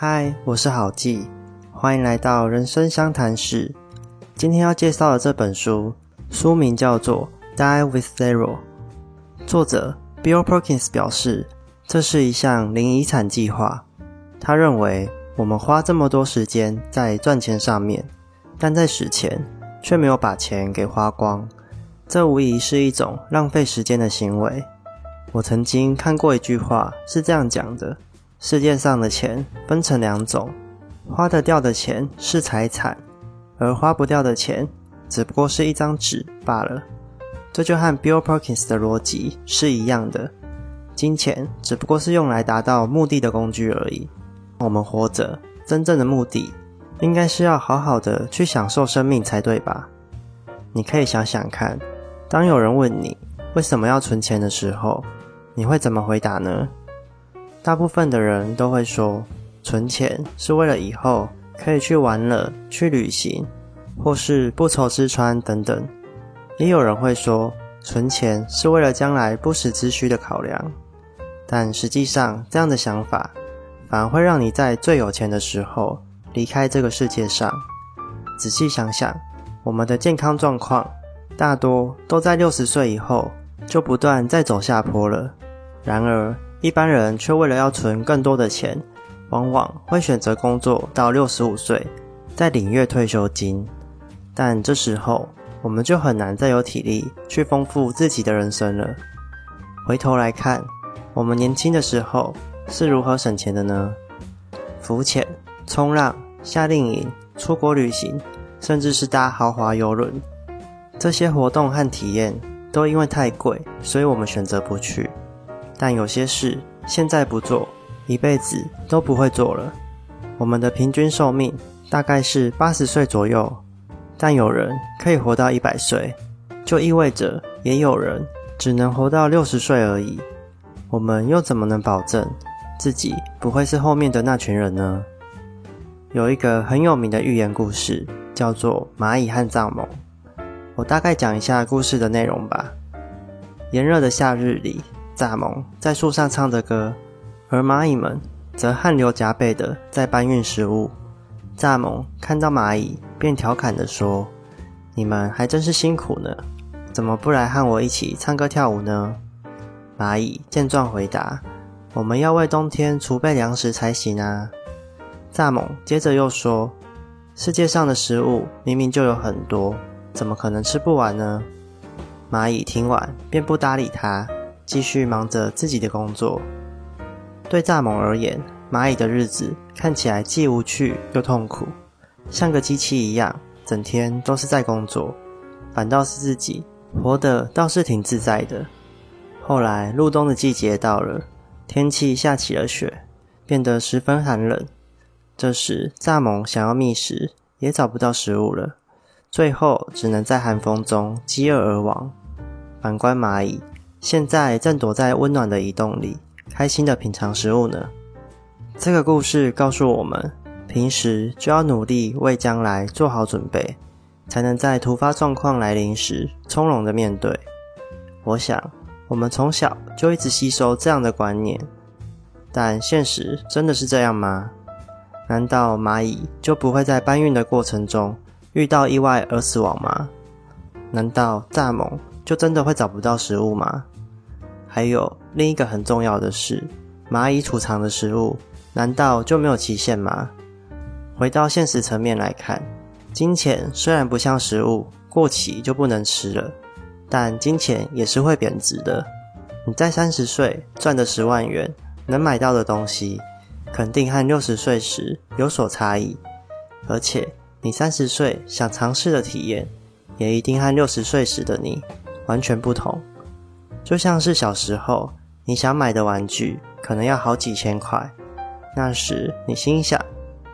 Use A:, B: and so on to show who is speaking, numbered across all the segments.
A: 嗨，我是郝记，欢迎来到人生相谈室。今天要介绍的这本书，书名叫做《Die with Zero》，作者 Bill Perkins 表示，这是一项零遗产计划。他认为，我们花这么多时间在赚钱上面，但在死前却没有把钱给花光，这无疑是一种浪费时间的行为。我曾经看过一句话，是这样讲的。世界上的钱分成两种，花得掉的钱是财产，而花不掉的钱只不过是一张纸罢了。这就和 Bill Perkins 的逻辑是一样的，金钱只不过是用来达到目的的工具而已。我们活着真正的目的，应该是要好好的去享受生命才对吧？你可以想想看，当有人问你为什么要存钱的时候，你会怎么回答呢？大部分的人都会说，存钱是为了以后可以去玩乐、去旅行，或是不愁吃穿等等。也有人会说，存钱是为了将来不时之需的考量。但实际上，这样的想法反而会让你在最有钱的时候离开这个世界上。仔细想想，我们的健康状况大多都在六十岁以后就不断在走下坡了。然而，一般人却为了要存更多的钱，往往会选择工作到六十五岁，再领月退休金。但这时候，我们就很难再有体力去丰富自己的人生了。回头来看，我们年轻的时候是如何省钱的呢？浮潜、冲浪、夏令营、出国旅行，甚至是搭豪华游轮，这些活动和体验都因为太贵，所以我们选择不去。但有些事现在不做，一辈子都不会做了。我们的平均寿命大概是八十岁左右，但有人可以活到一百岁，就意味着也有人只能活到六十岁而已。我们又怎么能保证自己不会是后面的那群人呢？有一个很有名的寓言故事，叫做《蚂蚁和蚱蜢》。我大概讲一下故事的内容吧。炎热的夏日里。蚱蜢在树上唱着歌，而蚂蚁们则汗流浃背的在搬运食物。蚱蜢看到蚂蚁，便调侃的说：“你们还真是辛苦呢，怎么不来和我一起唱歌跳舞呢？”蚂蚁见状回答：“我们要为冬天储备粮食才行啊。”蚱蜢接着又说：“世界上的食物明明就有很多，怎么可能吃不完呢？”蚂蚁听完便不搭理他。继续忙着自己的工作。对蚱蜢而言，蚂蚁的日子看起来既无趣又痛苦，像个机器一样，整天都是在工作。反倒是自己活得倒是挺自在的。后来入冬的季节到了，天气下起了雪，变得十分寒冷。这时，蚱蜢想要觅食，也找不到食物了，最后只能在寒风中饥饿而亡。反观蚂蚁。现在正躲在温暖的移动里，开心的品尝食物呢。这个故事告诉我们，平时就要努力为将来做好准备，才能在突发状况来临时从容的面对。我想，我们从小就一直吸收这样的观念，但现实真的是这样吗？难道蚂蚁就不会在搬运的过程中遇到意外而死亡吗？难道蚱蜢？就真的会找不到食物吗？还有另一个很重要的是，蚂蚁储藏的食物难道就没有期限吗？回到现实层面来看，金钱虽然不像食物过期就不能吃了，但金钱也是会贬值的。你在三十岁赚的十万元能买到的东西，肯定和六十岁时有所差异，而且你三十岁想尝试的体验，也一定和六十岁时的你。完全不同，就像是小时候你想买的玩具，可能要好几千块。那时你心想，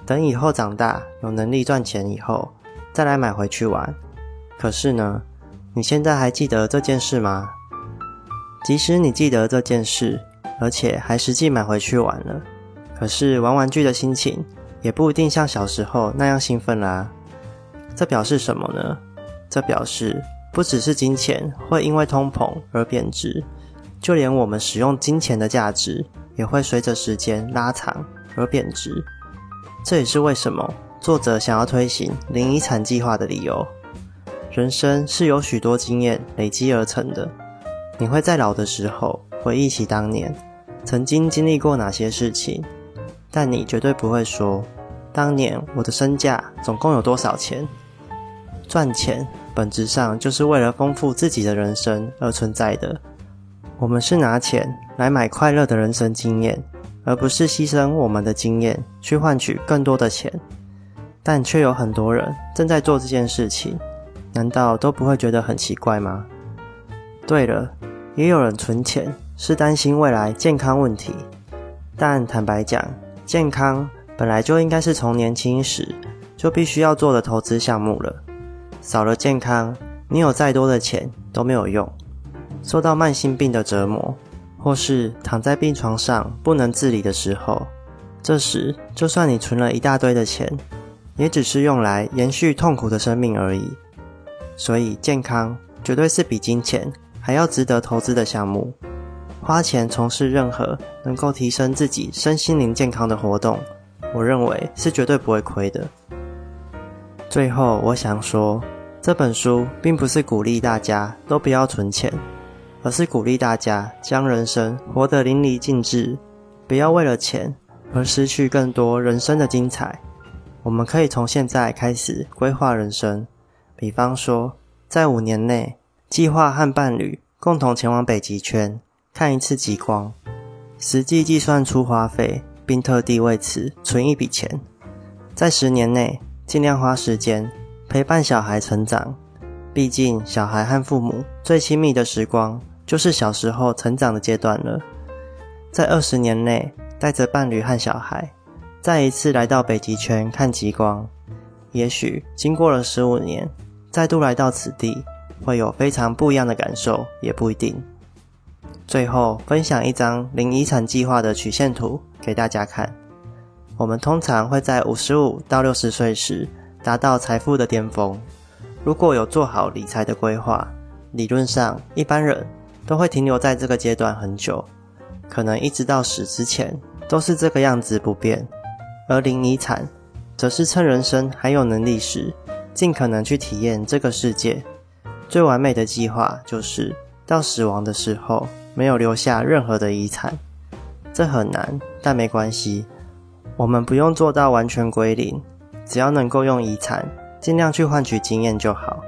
A: 等以后长大有能力赚钱以后，再来买回去玩。可是呢，你现在还记得这件事吗？即使你记得这件事，而且还实际买回去玩了，可是玩玩具的心情也不一定像小时候那样兴奋啦。这表示什么呢？这表示。不只是金钱会因为通膨而贬值，就连我们使用金钱的价值也会随着时间拉长而贬值。这也是为什么作者想要推行零遗产计划的理由。人生是由许多经验累积而成的，你会在老的时候回忆起当年曾经经历过哪些事情，但你绝对不会说，当年我的身价总共有多少钱。赚钱本质上就是为了丰富自己的人生而存在的。我们是拿钱来买快乐的人生经验，而不是牺牲我们的经验去换取更多的钱。但却有很多人正在做这件事情，难道都不会觉得很奇怪吗？对了，也有人存钱是担心未来健康问题，但坦白讲，健康本来就应该是从年轻时就必须要做的投资项目了。少了健康，你有再多的钱都没有用。受到慢性病的折磨，或是躺在病床上不能自理的时候，这时就算你存了一大堆的钱，也只是用来延续痛苦的生命而已。所以，健康绝对是比金钱还要值得投资的项目。花钱从事任何能够提升自己身心灵健康的活动，我认为是绝对不会亏的。最后，我想说。这本书并不是鼓励大家都不要存钱，而是鼓励大家将人生活得淋漓尽致，不要为了钱而失去更多人生的精彩。我们可以从现在开始规划人生，比方说，在五年内计划和伴侣共同前往北极圈看一次极光，实际计算出花费，并特地为此存一笔钱。在十年内尽量花时间。陪伴小孩成长，毕竟小孩和父母最亲密的时光就是小时候成长的阶段了。在二十年内，带着伴侣和小孩，再一次来到北极圈看极光。也许经过了十五年，再度来到此地，会有非常不一样的感受，也不一定。最后分享一张零遗产计划的曲线图给大家看。我们通常会在五十五到六十岁时。达到财富的巅峰，如果有做好理财的规划，理论上一般人都会停留在这个阶段很久，可能一直到死之前都是这个样子不变。而零遗产，则是趁人生还有能力时，尽可能去体验这个世界。最完美的计划就是到死亡的时候没有留下任何的遗产。这很难，但没关系，我们不用做到完全归零。只要能够用遗产，尽量去换取经验就好。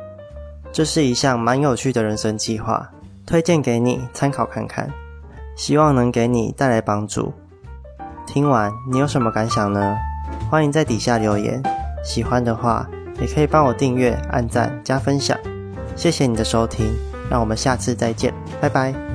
A: 这是一项蛮有趣的人生计划，推荐给你参考看看，希望能给你带来帮助。听完你有什么感想呢？欢迎在底下留言。喜欢的话，也可以帮我订阅、按赞、加分享。谢谢你的收听，让我们下次再见，拜拜。